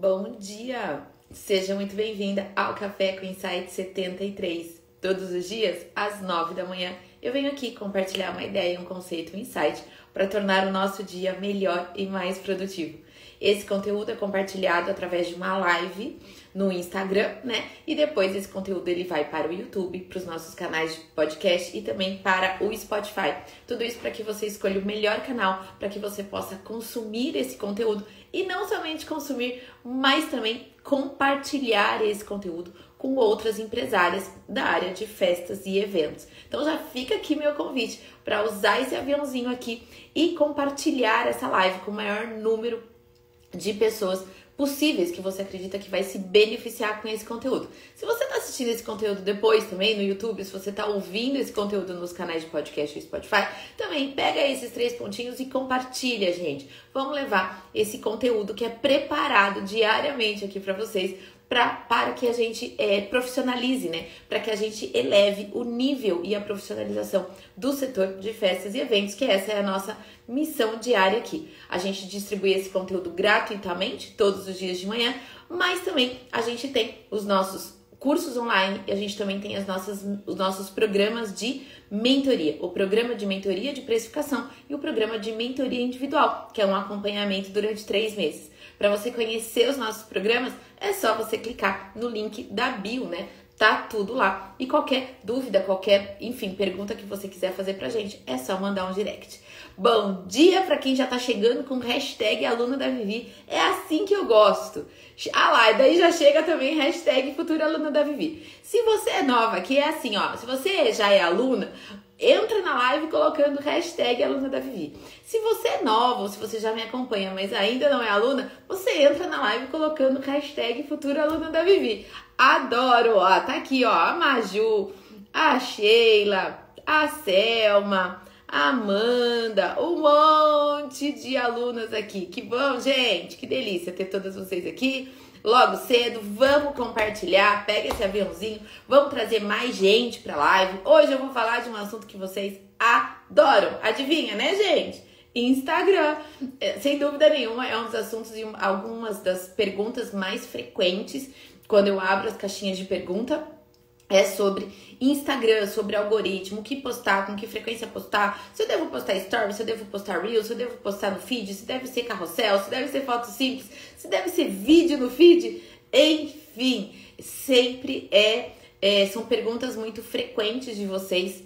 Bom dia! Seja muito bem-vinda ao Café com Insight 73. Todos os dias, às 9 da manhã, eu venho aqui compartilhar uma ideia, um conceito, um insight para tornar o nosso dia melhor e mais produtivo. Esse conteúdo é compartilhado através de uma live no Instagram, né? E depois esse conteúdo ele vai para o YouTube, para os nossos canais de podcast e também para o Spotify. Tudo isso para que você escolha o melhor canal para que você possa consumir esse conteúdo e não somente consumir, mas também compartilhar esse conteúdo com outras empresárias da área de festas e eventos. Então já fica aqui meu convite para usar esse aviãozinho aqui e compartilhar essa live com o maior número de pessoas possíveis que você acredita que vai se beneficiar com esse conteúdo. Se você está assistindo esse conteúdo depois também no YouTube, se você está ouvindo esse conteúdo nos canais de podcast e Spotify, também pega esses três pontinhos e compartilha, gente. Vamos levar esse conteúdo que é preparado diariamente aqui para vocês pra, para que a gente é, profissionalize, né? Para que a gente eleve o nível e a profissionalização do setor de festas e eventos, que essa é a nossa missão diária aqui. A gente distribui esse conteúdo gratuitamente todos os dias de manhã, mas também a gente tem os nossos cursos online e a gente também tem as nossas, os nossos programas de mentoria, o programa de mentoria de precificação e o programa de mentoria individual, que é um acompanhamento durante três meses. Para você conhecer os nossos programas, é só você clicar no link da bio, né? Tá tudo lá. E qualquer dúvida, qualquer, enfim, pergunta que você quiser fazer pra gente, é só mandar um direct. Bom dia para quem já tá chegando com hashtag aluna da Vivi. É assim que eu gosto. Ah lá, e daí já chega também hashtag futura aluna da Vivi. Se você é nova, que é assim, ó, se você já é aluna, entra na live colocando hashtag aluna da Vivi. Se você é nova ou se você já me acompanha, mas ainda não é aluna, você entra na live colocando hashtag futura aluna da Vivi. Adoro, ó, tá aqui, ó, a Maju, a Sheila, a Selma, a Amanda, um monte de alunas aqui. Que bom, gente, que delícia ter todas vocês aqui logo cedo. Vamos compartilhar, pega esse aviãozinho, vamos trazer mais gente pra live. Hoje eu vou falar de um assunto que vocês adoram. Adivinha, né, gente? Instagram. É, sem dúvida nenhuma, é um dos assuntos e algumas das perguntas mais frequentes quando eu abro as caixinhas de pergunta é sobre Instagram, sobre algoritmo, o que postar, com que frequência postar, se eu devo postar stories, se eu devo postar reels, se eu devo postar no feed, se deve ser carrossel, se deve ser foto simples, se deve ser vídeo no feed, enfim, sempre é, é são perguntas muito frequentes de vocês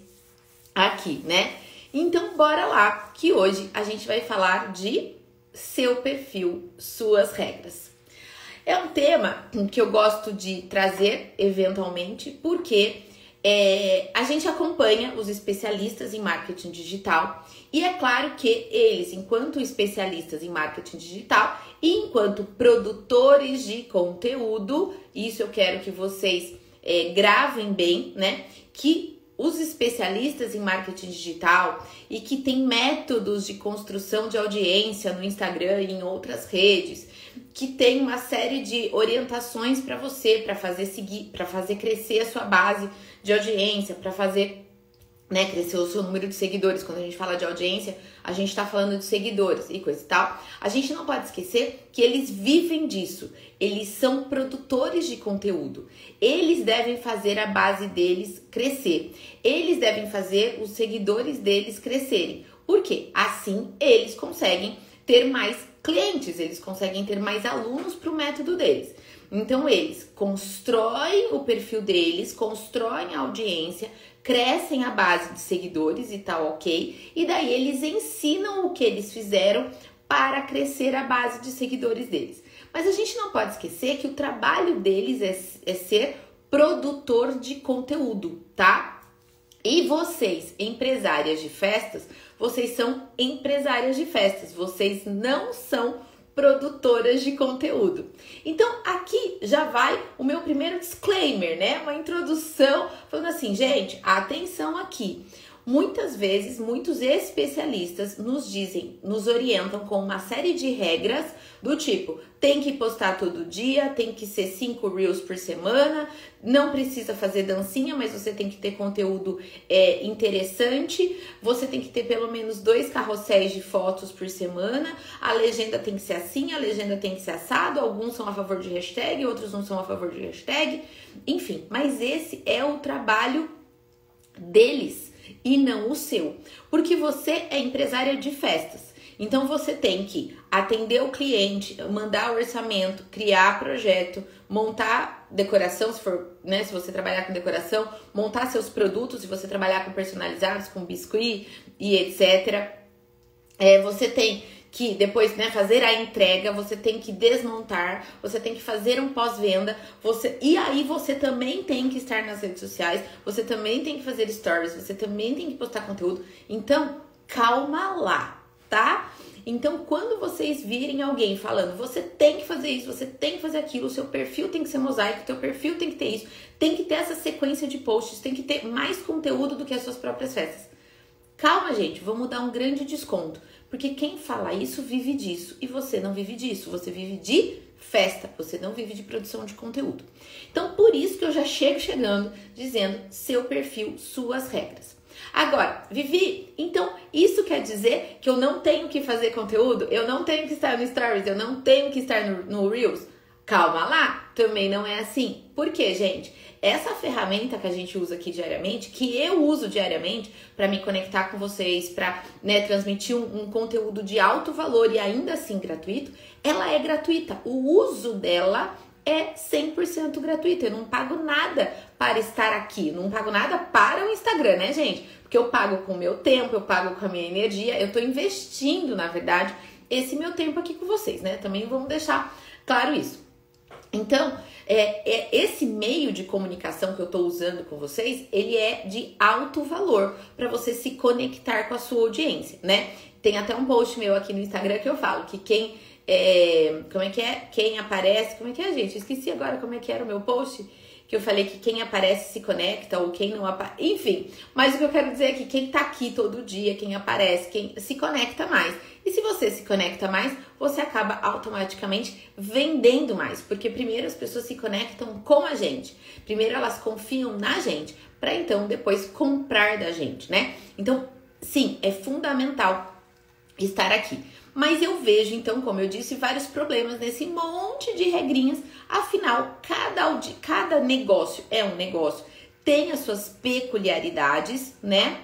aqui, né? Então bora lá, que hoje a gente vai falar de seu perfil, suas regras. É um tema que eu gosto de trazer eventualmente, porque é, a gente acompanha os especialistas em marketing digital e é claro que eles, enquanto especialistas em marketing digital e enquanto produtores de conteúdo, isso eu quero que vocês é, gravem bem, né? Que os especialistas em marketing digital e que têm métodos de construção de audiência no Instagram e em outras redes, que tem uma série de orientações para você, para fazer seguir, para fazer crescer a sua base de audiência, para fazer né, crescer o seu número de seguidores. Quando a gente fala de audiência, a gente está falando de seguidores e coisa e tal. A gente não pode esquecer que eles vivem disso. Eles são produtores de conteúdo. Eles devem fazer a base deles crescer. Eles devem fazer os seguidores deles crescerem. Por quê? Assim eles conseguem ter mais clientes, eles conseguem ter mais alunos para o método deles. Então, eles constroem o perfil deles, constroem a audiência, crescem a base de seguidores e tal, ok? E daí eles ensinam o que eles fizeram para crescer a base de seguidores deles. Mas a gente não pode esquecer que o trabalho deles é, é ser produtor de conteúdo, tá? E vocês, empresárias de festas, vocês são empresárias de festas, vocês não são produtoras de conteúdo. Então, aqui já vai o meu primeiro disclaimer, né? Uma introdução falando assim, gente, atenção aqui. Muitas vezes, muitos especialistas nos dizem, nos orientam com uma série de regras do tipo: tem que postar todo dia, tem que ser cinco reels por semana, não precisa fazer dancinha, mas você tem que ter conteúdo é, interessante, você tem que ter pelo menos dois carrosséis de fotos por semana, a legenda tem que ser assim, a legenda tem que ser assado, alguns são a favor de hashtag, outros não são a favor de hashtag, enfim, mas esse é o trabalho deles e não o seu. Porque você é empresária de festas. Então você tem que atender o cliente, mandar o orçamento, criar projeto, montar decoração, se for, né, se você trabalhar com decoração, montar seus produtos, se você trabalhar com personalizados, com biscuit e etc. É, você tem que depois, né, fazer a entrega, você tem que desmontar, você tem que fazer um pós-venda, você e aí você também tem que estar nas redes sociais, você também tem que fazer stories, você também tem que postar conteúdo. Então, calma lá, tá? Então, quando vocês virem alguém falando, você tem que fazer isso, você tem que fazer aquilo, o seu perfil tem que ser mosaico, teu perfil tem que ter isso, tem que ter essa sequência de posts, tem que ter mais conteúdo do que as suas próprias festas. Calma, gente, vamos dar um grande desconto. Porque quem fala isso vive disso e você não vive disso, você vive de festa, você não vive de produção de conteúdo. Então, por isso que eu já chego chegando dizendo seu perfil, suas regras. Agora, Vivi, então isso quer dizer que eu não tenho que fazer conteúdo? Eu não tenho que estar no Stories? Eu não tenho que estar no, no Reels? Calma lá, também não é assim. Por quê, gente? essa ferramenta que a gente usa aqui diariamente, que eu uso diariamente para me conectar com vocês, para né, transmitir um, um, conteúdo de alto valor e ainda assim gratuito, ela é gratuita. O uso dela é 100% gratuito. Eu não pago nada para estar aqui, não pago nada para o Instagram, né, gente? Porque eu pago com o meu tempo, eu pago com a minha energia, eu estou investindo, na verdade, esse meu tempo aqui com vocês, né? Também vamos deixar claro isso. Então, é, é, esse meio de comunicação que eu estou usando com vocês, ele é de alto valor para você se conectar com a sua audiência, né? Tem até um post meu aqui no Instagram que eu falo que quem é, como é que é? Quem aparece, como é que é, gente? Esqueci agora como é que era o meu post que eu falei que quem aparece se conecta ou quem não aparece, enfim. Mas o que eu quero dizer é que quem tá aqui todo dia, quem aparece, quem se conecta mais. E se você se conecta mais, você acaba automaticamente vendendo mais, porque primeiro as pessoas se conectam com a gente. Primeiro elas confiam na gente, para então depois comprar da gente, né? Então, sim, é fundamental estar aqui. Mas eu vejo, então, como eu disse, vários problemas nesse monte de regrinhas. Afinal, cada, cada negócio é um negócio, tem as suas peculiaridades, né?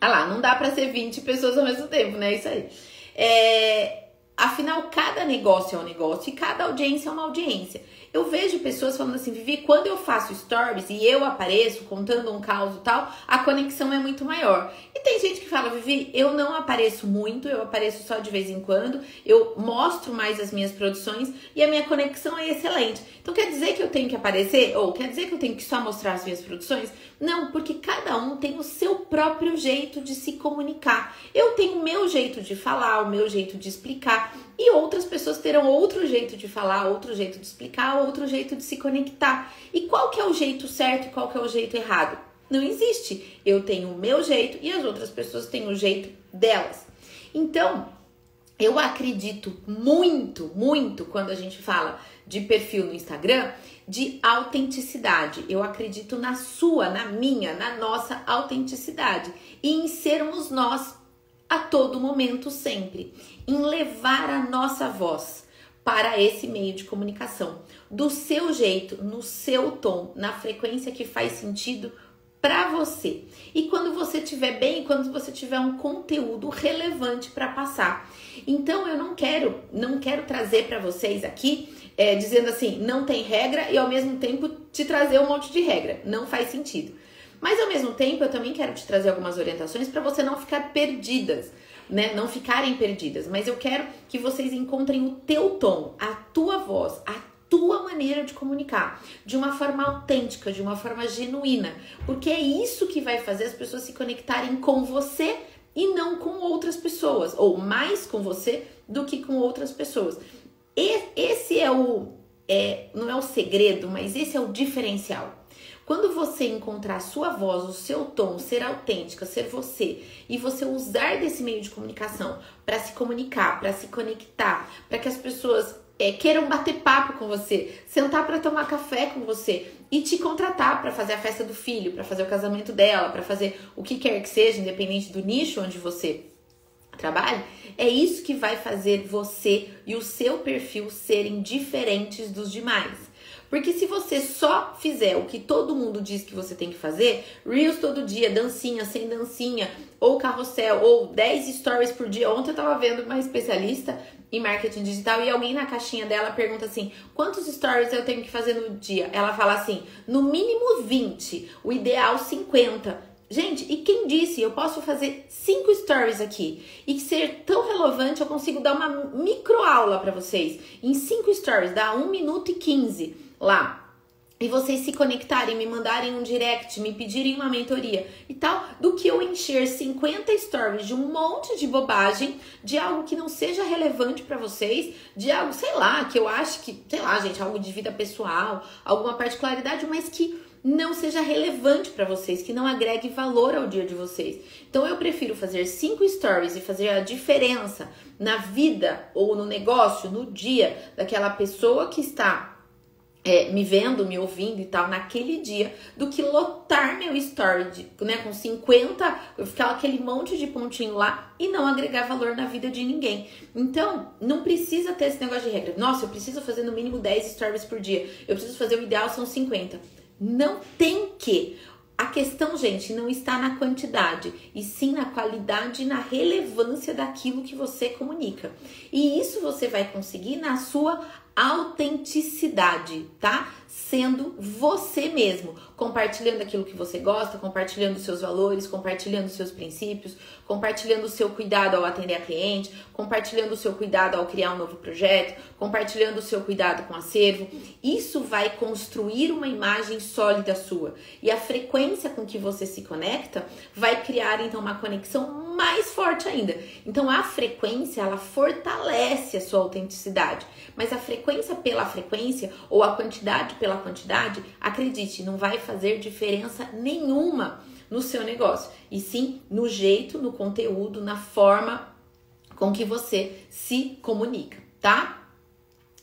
Ah lá, não dá para ser 20 pessoas ao mesmo tempo, né? Isso aí. É, afinal, cada negócio é um negócio e cada audiência é uma audiência. Eu vejo pessoas falando assim, Vivi, quando eu faço stories e eu apareço contando um caos tal, a conexão é muito maior. E tem gente que fala, Vivi, eu não apareço muito, eu apareço só de vez em quando, eu mostro mais as minhas produções e a minha conexão é excelente. Então quer dizer que eu tenho que aparecer? Ou quer dizer que eu tenho que só mostrar as minhas produções? Não, porque cada um tem o seu próprio jeito de se comunicar. Eu tenho o meu jeito de falar, o meu jeito de explicar, e outras pessoas terão outro jeito de falar, outro jeito de explicar, outro jeito de se conectar. E qual que é o jeito certo e qual que é o jeito errado? Não existe. Eu tenho o meu jeito e as outras pessoas têm o jeito delas. Então, eu acredito muito, muito quando a gente fala de perfil no Instagram, de autenticidade. Eu acredito na sua, na minha, na nossa autenticidade e em sermos nós a todo momento, sempre, em levar a nossa voz para esse meio de comunicação, do seu jeito, no seu tom, na frequência que faz sentido para você. E quando você estiver bem, quando você tiver um conteúdo relevante para passar. Então eu não quero, não quero trazer para vocês aqui é, dizendo assim, não tem regra e ao mesmo tempo te trazer um monte de regra. Não faz sentido. Mas ao mesmo tempo eu também quero te trazer algumas orientações para você não ficar perdidas né, não ficarem perdidas, mas eu quero que vocês encontrem o teu tom, a tua voz, a tua maneira de comunicar, de uma forma autêntica, de uma forma genuína, porque é isso que vai fazer as pessoas se conectarem com você e não com outras pessoas, ou mais com você do que com outras pessoas. E esse é o é, não é o segredo, mas esse é o diferencial. Quando você encontrar a sua voz, o seu tom, ser autêntica, ser você, e você usar desse meio de comunicação para se comunicar, para se conectar, para que as pessoas é, queiram bater papo com você, sentar para tomar café com você e te contratar para fazer a festa do filho, para fazer o casamento dela, para fazer o que quer que seja, independente do nicho onde você trabalhe, é isso que vai fazer você e o seu perfil serem diferentes dos demais. Porque se você só fizer o que todo mundo diz que você tem que fazer, Reels todo dia, dancinha, sem dancinha, ou carrossel, ou 10 stories por dia. Ontem eu tava vendo uma especialista em marketing digital e alguém na caixinha dela pergunta assim: quantos stories eu tenho que fazer no dia? Ela fala assim: no mínimo 20, o ideal 50. Gente, e quem disse eu posso fazer cinco stories aqui e ser tão relevante eu consigo dar uma micro aula para vocês em cinco stories, dá 1 minuto e 15 lá. E vocês se conectarem, me mandarem um direct, me pedirem uma mentoria e tal, do que eu encher 50 stories de um monte de bobagem, de algo que não seja relevante para vocês, de algo, sei lá, que eu acho que, sei lá, gente, algo de vida pessoal, alguma particularidade, mas que não seja relevante para vocês, que não agregue valor ao dia de vocês. Então eu prefiro fazer cinco stories e fazer a diferença na vida ou no negócio, no dia daquela pessoa que está é, me vendo, me ouvindo e tal naquele dia, do que lotar meu story né, com 50, eu ficar aquele monte de pontinho lá e não agregar valor na vida de ninguém. Então, não precisa ter esse negócio de regra. Nossa, eu preciso fazer no mínimo 10 stories por dia. Eu preciso fazer o ideal são 50. Não tem que. A questão, gente, não está na quantidade, e sim na qualidade e na relevância daquilo que você comunica. E isso você vai conseguir na sua autenticidade, tá? Sendo você mesmo, compartilhando aquilo que você gosta, compartilhando seus valores, compartilhando seus princípios, compartilhando o seu cuidado ao atender a cliente, compartilhando o seu cuidado ao criar um novo projeto, compartilhando o seu cuidado com acervo. Isso vai construir uma imagem sólida sua. E a frequência com que você se conecta vai criar então uma conexão mais forte ainda. Então a frequência ela fortalece a sua autenticidade, mas a frequência pela frequência ou a quantidade pela quantidade, acredite, não vai fazer diferença nenhuma no seu negócio, e sim no jeito, no conteúdo, na forma com que você se comunica, tá?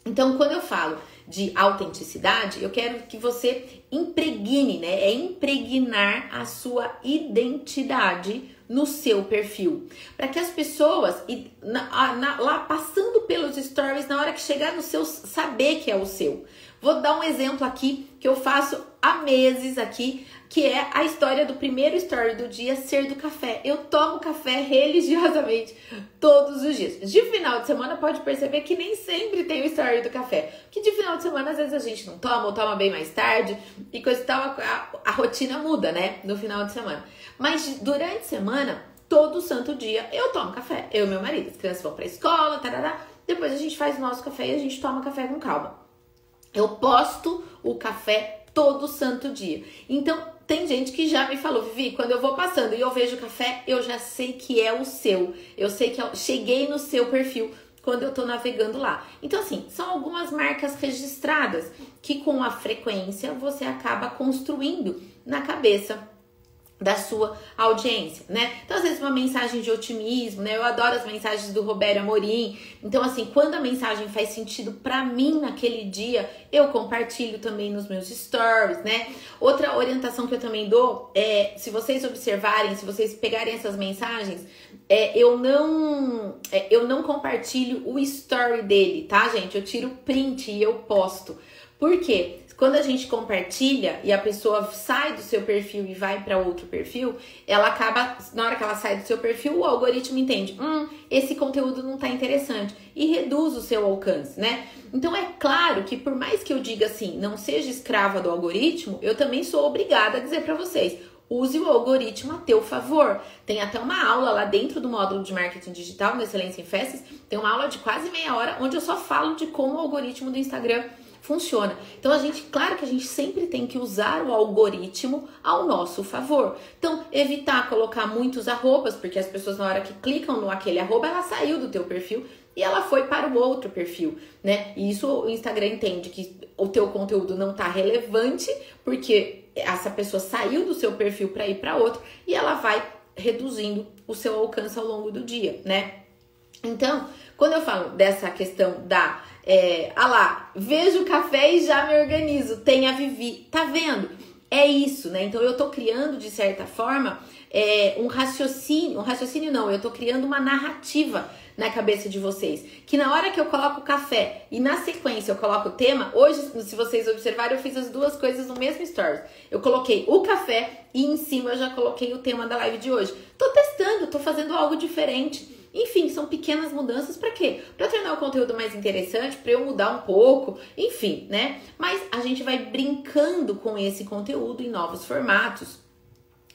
Então, quando eu falo de autenticidade, eu quero que você impregne, né? É impregnar a sua identidade no seu perfil. Para que as pessoas, na, na, lá passando pelos stories, na hora que chegar no seu, saber que é o seu. Vou dar um exemplo aqui que eu faço há meses aqui, que é a história do primeiro story do dia ser do café. Eu tomo café religiosamente todos os dias. De final de semana pode perceber que nem sempre tem o story do café. Que de final de semana às vezes a gente não toma ou toma bem mais tarde e coisa e tal, a, a rotina muda, né? No final de semana. Mas durante a semana, todo santo dia, eu tomo café. Eu e meu marido. As crianças vão pra escola, tarará. Depois a gente faz o nosso café e a gente toma café com calma. Eu posto o café todo santo dia. Então, tem gente que já me falou, Vivi, quando eu vou passando e eu vejo café, eu já sei que é o seu. Eu sei que eu é cheguei no seu perfil quando eu tô navegando lá. Então, assim, são algumas marcas registradas que com a frequência você acaba construindo na cabeça da sua audiência, né? Então, às vezes, uma mensagem de otimismo, né? Eu adoro as mensagens do Roberto Amorim. Então, assim, quando a mensagem faz sentido para mim naquele dia, eu compartilho também nos meus stories, né? Outra orientação que eu também dou é, se vocês observarem, se vocês pegarem essas mensagens, é, eu não é, eu não compartilho o story dele, tá, gente? Eu tiro print e eu posto. Por quê? Quando a gente compartilha e a pessoa sai do seu perfil e vai para outro perfil, ela acaba, na hora que ela sai do seu perfil, o algoritmo entende, hum, esse conteúdo não tá interessante e reduz o seu alcance, né? Então é claro que por mais que eu diga assim, não seja escrava do algoritmo, eu também sou obrigada a dizer para vocês, use o algoritmo a teu favor. Tem até uma aula lá dentro do módulo de marketing digital, no Excelência em Festas, tem uma aula de quase meia hora onde eu só falo de como o algoritmo do Instagram funciona. Então a gente, claro que a gente sempre tem que usar o algoritmo ao nosso favor. Então, evitar colocar muitos arrobas, porque as pessoas na hora que clicam no aquele arroba, ela saiu do teu perfil e ela foi para o outro perfil, né? E isso o Instagram entende que o teu conteúdo não tá relevante, porque essa pessoa saiu do seu perfil para ir para outro e ela vai reduzindo o seu alcance ao longo do dia, né? Então, quando eu falo dessa questão da é, ah lá, vejo o café e já me organizo, tem a Vivi, tá vendo? É isso, né? Então eu tô criando de certa forma é, um raciocínio, um raciocínio não, eu tô criando uma narrativa na cabeça de vocês. Que na hora que eu coloco o café e na sequência eu coloco o tema, hoje, se vocês observarem, eu fiz as duas coisas no mesmo stories. Eu coloquei o café e em cima eu já coloquei o tema da live de hoje. Tô testando, tô fazendo algo diferente. Enfim, são pequenas mudanças para quê? Para tornar o conteúdo mais interessante, para eu mudar um pouco, enfim, né? Mas a gente vai brincando com esse conteúdo em novos formatos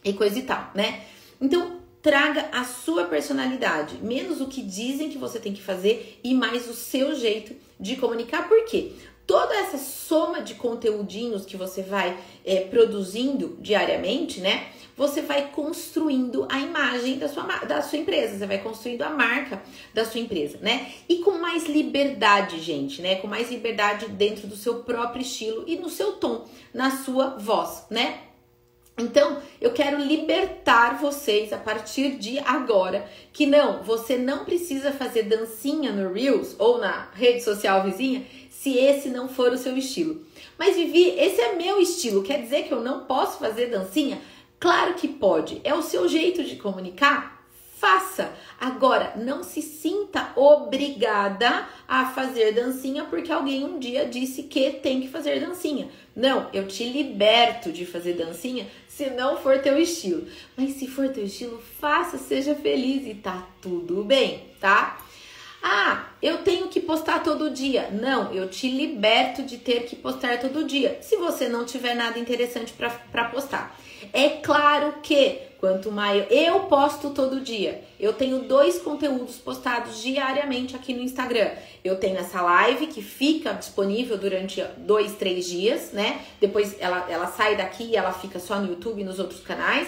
e coisa e tal, né? Então, traga a sua personalidade, menos o que dizem que você tem que fazer e mais o seu jeito de comunicar. Por quê? Toda essa soma de conteúdinhos que você vai é, produzindo diariamente, né? Você vai construindo a imagem da sua, da sua empresa, você vai construindo a marca da sua empresa, né? E com mais liberdade, gente, né? Com mais liberdade dentro do seu próprio estilo e no seu tom, na sua voz, né? Então, eu quero libertar vocês a partir de agora que não, você não precisa fazer dancinha no Reels ou na rede social vizinha se esse não for o seu estilo. Mas Vivi, esse é meu estilo, quer dizer que eu não posso fazer dancinha? Claro que pode, é o seu jeito de comunicar faça. Agora, não se sinta obrigada a fazer dancinha porque alguém um dia disse que tem que fazer dancinha. Não, eu te liberto de fazer dancinha se não for teu estilo. Mas se for teu estilo, faça, seja feliz e tá tudo bem, tá? Ah, eu tenho que postar todo dia. Não, eu te liberto de ter que postar todo dia, se você não tiver nada interessante para postar. É claro que quanto mais eu posto todo dia, eu tenho dois conteúdos postados diariamente aqui no Instagram. Eu tenho essa live que fica disponível durante dois, três dias, né? Depois ela, ela sai daqui e ela fica só no YouTube e nos outros canais.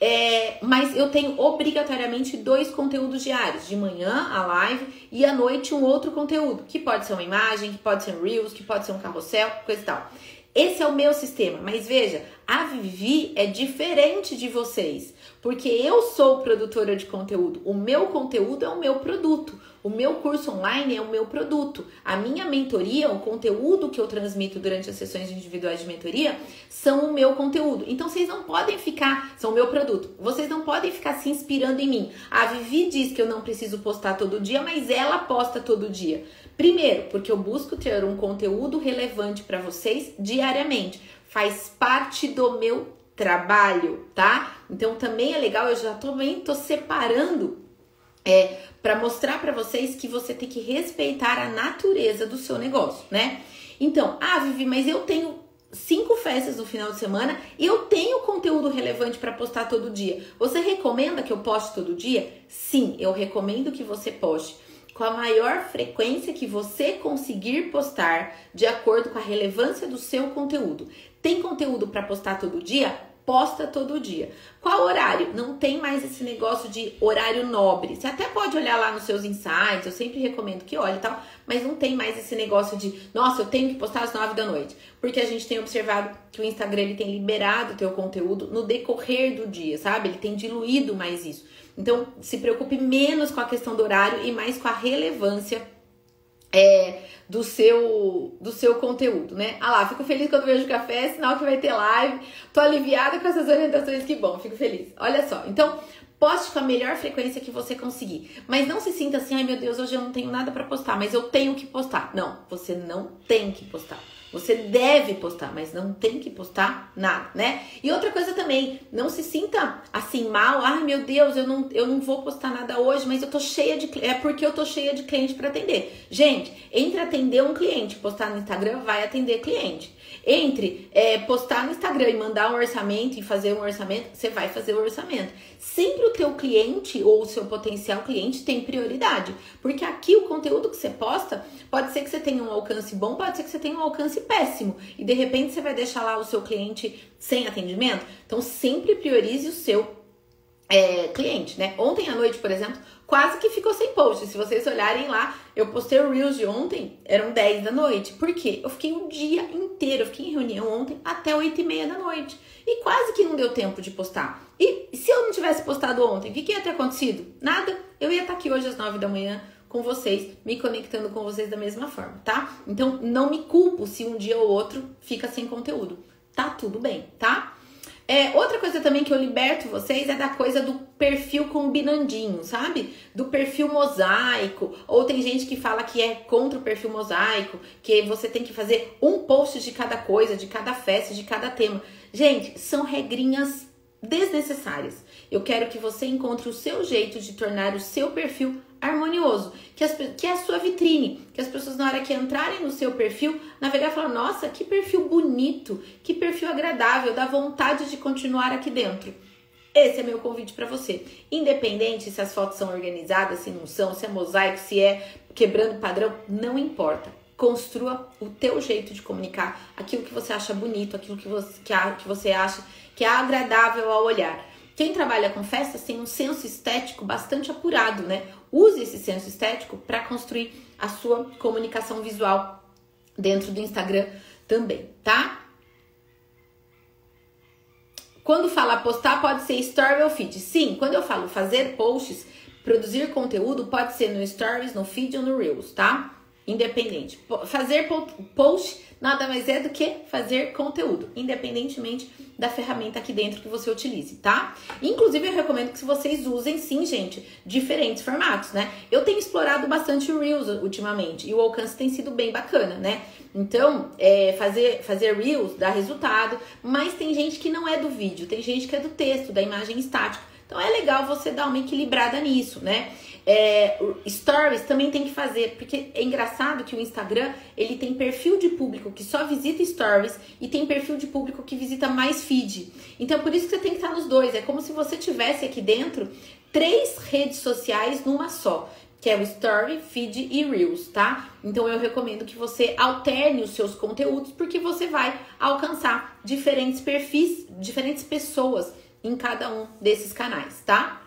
É, mas eu tenho obrigatoriamente dois conteúdos diários. De manhã, a live, e à noite um outro conteúdo, que pode ser uma imagem, que pode ser um Reels, que pode ser um carrossel, coisa e tal. Esse é o meu sistema, mas veja, a Vivi é diferente de vocês, porque eu sou produtora de conteúdo. O meu conteúdo é o meu produto. O meu curso online é o meu produto. A minha mentoria, o conteúdo que eu transmito durante as sessões individuais de mentoria, são o meu conteúdo. Então vocês não podem ficar, são o meu produto. Vocês não podem ficar se inspirando em mim. A Vivi diz que eu não preciso postar todo dia, mas ela posta todo dia. Primeiro, porque eu busco ter um conteúdo relevante para vocês diariamente. Faz parte do meu trabalho, tá? Então também é legal, eu já também tô separando é, para mostrar para vocês que você tem que respeitar a natureza do seu negócio, né? Então, ah, Vivi, mas eu tenho cinco festas no final de semana e eu tenho conteúdo relevante para postar todo dia. Você recomenda que eu poste todo dia? Sim, eu recomendo que você poste com a maior frequência que você conseguir postar de acordo com a relevância do seu conteúdo. Tem conteúdo para postar todo dia? Posta todo dia. Qual horário? Não tem mais esse negócio de horário nobre. Você até pode olhar lá nos seus insights, eu sempre recomendo que olhe e tal, mas não tem mais esse negócio de, nossa, eu tenho que postar às nove da noite. Porque a gente tem observado que o Instagram ele tem liberado o teu conteúdo no decorrer do dia, sabe? Ele tem diluído mais isso. Então, se preocupe menos com a questão do horário e mais com a relevância é, do seu do seu conteúdo, né? Ah lá, fico feliz quando vejo café, é sinal que vai ter live. Tô aliviada com essas orientações, que bom, fico feliz. Olha só, então poste com a melhor frequência que você conseguir, mas não se sinta assim, ai meu Deus, hoje eu não tenho nada para postar, mas eu tenho que postar. Não, você não tem que postar. Você deve postar, mas não tem que postar nada, né? E outra coisa também, não se sinta assim mal, ai meu Deus, eu não, eu não vou postar nada hoje, mas eu tô cheia de é porque eu tô cheia de cliente para atender. Gente, entre atender um cliente, postar no Instagram, vai atender cliente. Entre é, postar no Instagram e mandar um orçamento e fazer um orçamento, você vai fazer o orçamento. Sempre o teu cliente ou o seu potencial cliente tem prioridade, porque aqui o conteúdo que você posta pode ser que você tenha um alcance bom, pode ser que você tenha um alcance péssimo e de repente você vai deixar lá o seu cliente sem atendimento. Então sempre priorize o seu é, cliente, né? Ontem à noite, por exemplo, quase que ficou sem post. Se vocês olharem lá, eu postei o Reels de ontem, eram 10 da noite. Por quê? Eu fiquei um dia inteiro, eu fiquei em reunião ontem até 8 e meia da noite. E quase que não deu tempo de postar. E se eu não tivesse postado ontem, o que, que ia ter acontecido? Nada. Eu ia estar aqui hoje às 9 da manhã com vocês, me conectando com vocês da mesma forma, tá? Então não me culpo se um dia ou outro fica sem conteúdo. Tá tudo bem, tá? É, outra coisa também que eu liberto vocês é da coisa do perfil combinandinho, sabe? Do perfil mosaico. Ou tem gente que fala que é contra o perfil mosaico, que você tem que fazer um post de cada coisa, de cada festa, de cada tema. Gente, são regrinhas desnecessárias. Eu quero que você encontre o seu jeito de tornar o seu perfil harmonioso, que, as, que é a sua vitrine, que as pessoas na hora que entrarem no seu perfil, navegar e falar, nossa, que perfil bonito, que perfil agradável, dá vontade de continuar aqui dentro. Esse é meu convite para você. Independente se as fotos são organizadas, se não são, se é mosaico, se é quebrando padrão, não importa. Construa o teu jeito de comunicar, aquilo que você acha bonito, aquilo que você, que, que você acha que é agradável ao olhar. Quem trabalha com festas tem um senso estético bastante apurado, né? Use esse senso estético para construir a sua comunicação visual dentro do Instagram também, tá? Quando fala postar, pode ser story ou feed. Sim, quando eu falo fazer posts, produzir conteúdo, pode ser no stories, no feed ou no reels, tá? Independente. Fazer post nada mais é do que fazer conteúdo, independentemente da ferramenta aqui dentro que você utilize, tá? Inclusive, eu recomendo que vocês usem, sim, gente, diferentes formatos, né? Eu tenho explorado bastante o Reels ultimamente e o alcance tem sido bem bacana, né? Então, é, fazer, fazer Reels dá resultado, mas tem gente que não é do vídeo, tem gente que é do texto, da imagem estática. Então, é legal você dar uma equilibrada nisso, né? É, stories também tem que fazer, porque é engraçado que o Instagram ele tem perfil de público que só visita stories e tem perfil de público que visita mais feed. Então por isso que você tem que estar nos dois. É como se você tivesse aqui dentro três redes sociais numa só. Que é o Story, Feed e Reels, tá? Então eu recomendo que você alterne os seus conteúdos, porque você vai alcançar diferentes perfis, diferentes pessoas em cada um desses canais, tá?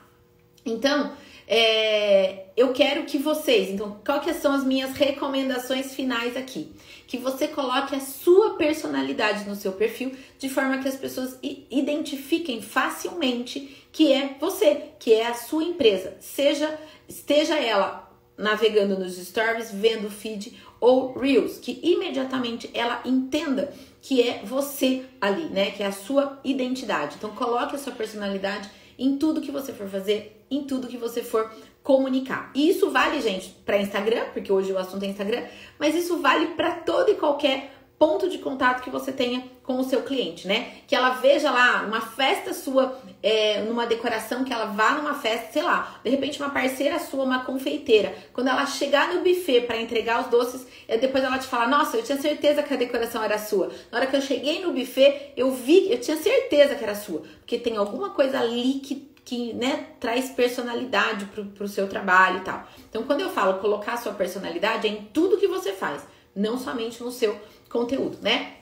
Então, é, eu quero que vocês, então, qual são as minhas recomendações finais aqui? Que você coloque a sua personalidade no seu perfil, de forma que as pessoas identifiquem facilmente que é você, que é a sua empresa, seja esteja ela navegando nos stories, vendo o feed ou reels, que imediatamente ela entenda que é você ali, né? Que é a sua identidade. Então coloque a sua personalidade em tudo que você for fazer, em tudo que você for comunicar. E isso vale, gente, para Instagram, porque hoje o assunto é Instagram, mas isso vale para todo e qualquer ponto de contato que você tenha com o seu cliente, né? Que ela veja lá uma festa sua, é, numa decoração, que ela vá numa festa, sei lá, de repente uma parceira sua, uma confeiteira, quando ela chegar no buffet para entregar os doces, é, depois ela te fala, nossa, eu tinha certeza que a decoração era sua. Na hora que eu cheguei no buffet, eu vi, eu tinha certeza que era sua, porque tem alguma coisa ali que que né, traz personalidade pro, pro seu trabalho e tal. Então, quando eu falo colocar sua personalidade, é em tudo que você faz, não somente no seu conteúdo, né?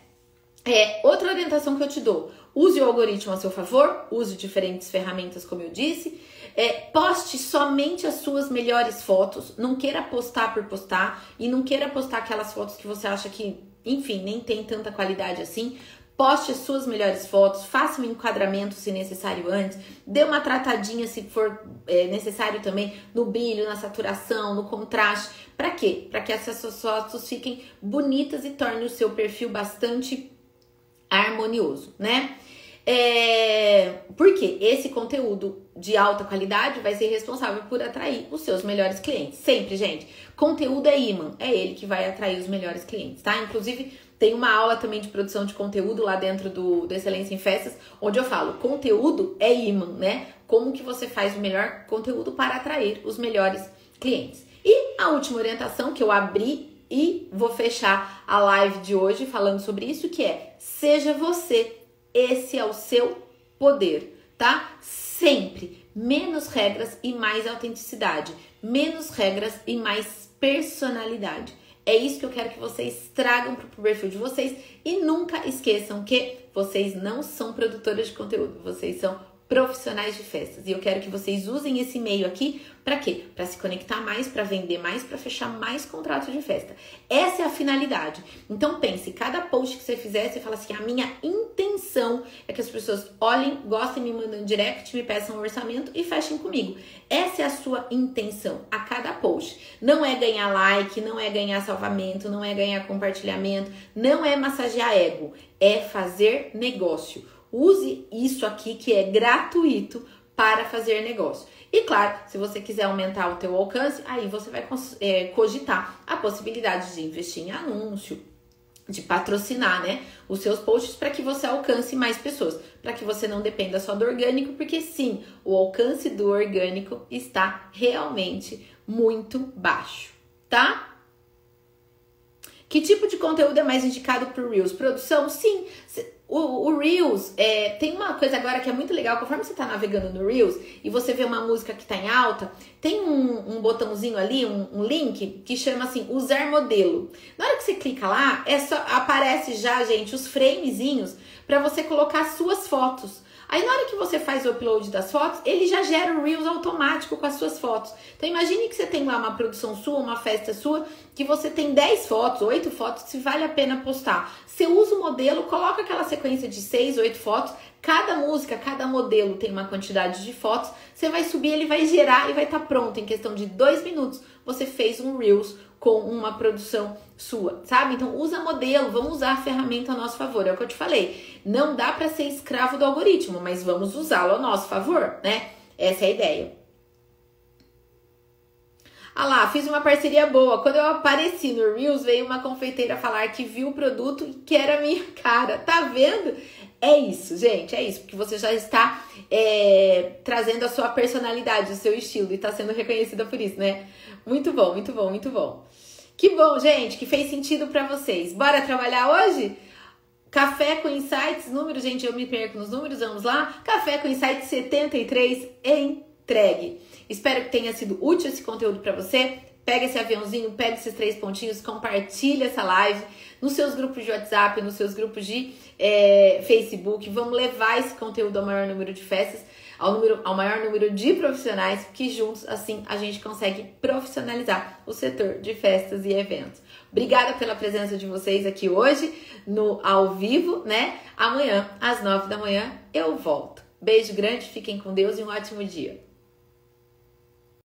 É, outra orientação que eu te dou: use o algoritmo a seu favor, use diferentes ferramentas, como eu disse. É, poste somente as suas melhores fotos, não queira postar por postar e não queira postar aquelas fotos que você acha que, enfim, nem tem tanta qualidade assim. Poste as suas melhores fotos, faça um enquadramento se necessário antes, dê uma tratadinha se for é, necessário também no brilho, na saturação, no contraste. Para quê? Para que essas suas fotos fiquem bonitas e tornem o seu perfil bastante harmonioso, né? É, porque esse conteúdo de alta qualidade vai ser responsável por atrair os seus melhores clientes. Sempre, gente. Conteúdo é imã, é ele que vai atrair os melhores clientes, tá? Inclusive, tem uma aula também de produção de conteúdo lá dentro do, do Excelência em Festas, onde eu falo, conteúdo é imã, né? Como que você faz o melhor conteúdo para atrair os melhores clientes. E a última orientação que eu abri e vou fechar a live de hoje falando sobre isso, que é seja você. Esse é o seu poder, tá? Sempre menos regras e mais autenticidade, menos regras e mais personalidade. É isso que eu quero que vocês tragam para o perfil de vocês e nunca esqueçam que vocês não são produtores de conteúdo, vocês são profissionais de festas. E eu quero que vocês usem esse e-mail aqui para quê? Para se conectar mais, para vender mais, para fechar mais contratos de festa. Essa é a finalidade. Então pense, cada post que você fizer, você fala assim: a minha intenção é que as pessoas olhem, gostem, me mandem direct, me peçam um orçamento e fechem comigo. Essa é a sua intenção a cada post. Não é ganhar like, não é ganhar salvamento, não é ganhar compartilhamento, não é massagear ego, é fazer negócio. Use isso aqui que é gratuito para fazer negócio. E claro, se você quiser aumentar o teu alcance, aí você vai é, cogitar a possibilidade de investir em anúncio, de patrocinar, né, os seus posts para que você alcance mais pessoas, para que você não dependa só do orgânico, porque sim, o alcance do orgânico está realmente muito baixo, tá? Que tipo de conteúdo é mais indicado para o Reels? Produção? Sim. O, o Reels é, tem uma coisa agora que é muito legal. Conforme você está navegando no Reels e você vê uma música que está em alta, tem um, um botãozinho ali, um, um, link que chama assim usar modelo. Na hora que você clica lá, é só, aparece já, gente, os framezinhos para você colocar suas fotos. Aí na hora que você faz o upload das fotos, ele já gera o Reels automático com as suas fotos. Então imagine que você tem lá uma produção sua, uma festa sua, que você tem 10 fotos, 8 fotos, se vale a pena postar. Você usa o modelo, coloca aquela sequência de 6, 8 fotos, cada música, cada modelo tem uma quantidade de fotos, você vai subir, ele vai gerar e vai estar tá pronto. Em questão de 2 minutos, você fez um Reels com uma produção sua, sabe? Então usa modelo, vamos usar a ferramenta a nosso favor. É o que eu te falei. Não dá para ser escravo do algoritmo, mas vamos usá-lo a nosso favor, né? Essa é a ideia. Ah lá, fiz uma parceria boa. Quando eu apareci no Reels, veio uma confeiteira falar que viu o produto e que era minha cara. Tá vendo? É isso, gente, é isso, porque você já está é, trazendo a sua personalidade, o seu estilo e está sendo reconhecida por isso, né? Muito bom, muito bom, muito bom. Que bom, gente, que fez sentido para vocês. Bora trabalhar hoje? Café com Insights, número, gente, eu me perco nos números, vamos lá. Café com Insights 73 entregue. Espero que tenha sido útil esse conteúdo para você. Pega esse aviãozinho, pega esses três pontinhos, compartilha essa live nos seus grupos de WhatsApp, nos seus grupos de é, Facebook. Vamos levar esse conteúdo ao maior número de festas ao, número, ao maior número de profissionais, que juntos, assim, a gente consegue profissionalizar o setor de festas e eventos. Obrigada pela presença de vocês aqui hoje no ao vivo, né? Amanhã, às nove da manhã, eu volto. Beijo grande, fiquem com Deus e um ótimo dia.